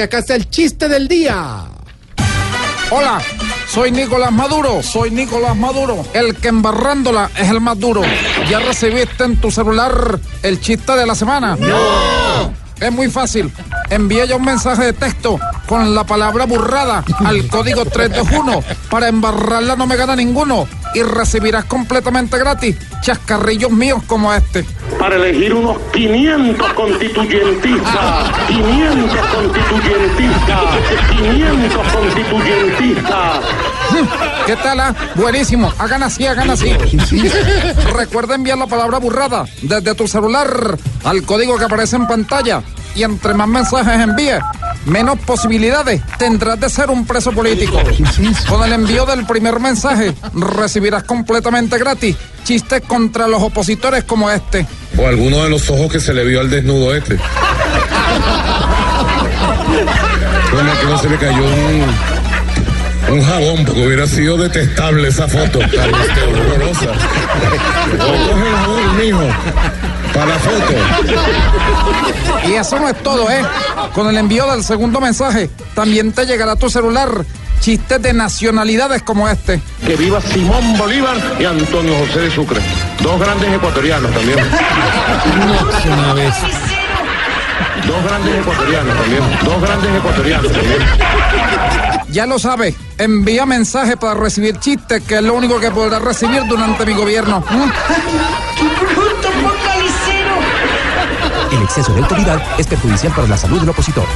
Que acá está el chiste del día. Hola, soy Nicolás Maduro, soy Nicolás Maduro, el que embarrándola es el más duro. ¿Ya recibiste en tu celular el chiste de la semana? ¡No! Es muy fácil. Envía ya un mensaje de texto con la palabra burrada al código 321. Para embarrarla no me gana ninguno. Y recibirás completamente gratis chascarrillos míos como este. Para elegir unos 500 constituyentistas, 500 constituyentistas, 500 constituyentistas. ¿Qué tal? ah? Buenísimo. Hagan así, hagan así. Recuerda enviar la palabra burrada desde tu celular al código que aparece en pantalla. Y entre más mensajes envíes, menos posibilidades tendrás de ser un preso político. Con el envío del primer mensaje, recibirás completamente gratis chistes contra los opositores como este. O alguno de los ojos que se le vio al desnudo este. Bueno, que no se le cayó un, un jabón, porque hubiera sido detestable esa foto. Horrorosa. O coge el jabón, mijo, para la foto. Y eso no es todo, ¿eh? Con el envío del segundo mensaje, también te llegará a tu celular chistes de nacionalidades como este. Que viva Simón Bolívar y Antonio José de Sucre. Dos grandes ecuatorianos también. Dos grandes ecuatorianos también. Dos grandes ecuatorianos también. Ya lo sabes, envía mensaje para recibir chistes, que es lo único que podrás recibir durante mi gobierno. ¿Mm? El exceso de autoridad es perjudicial para la salud del opositor.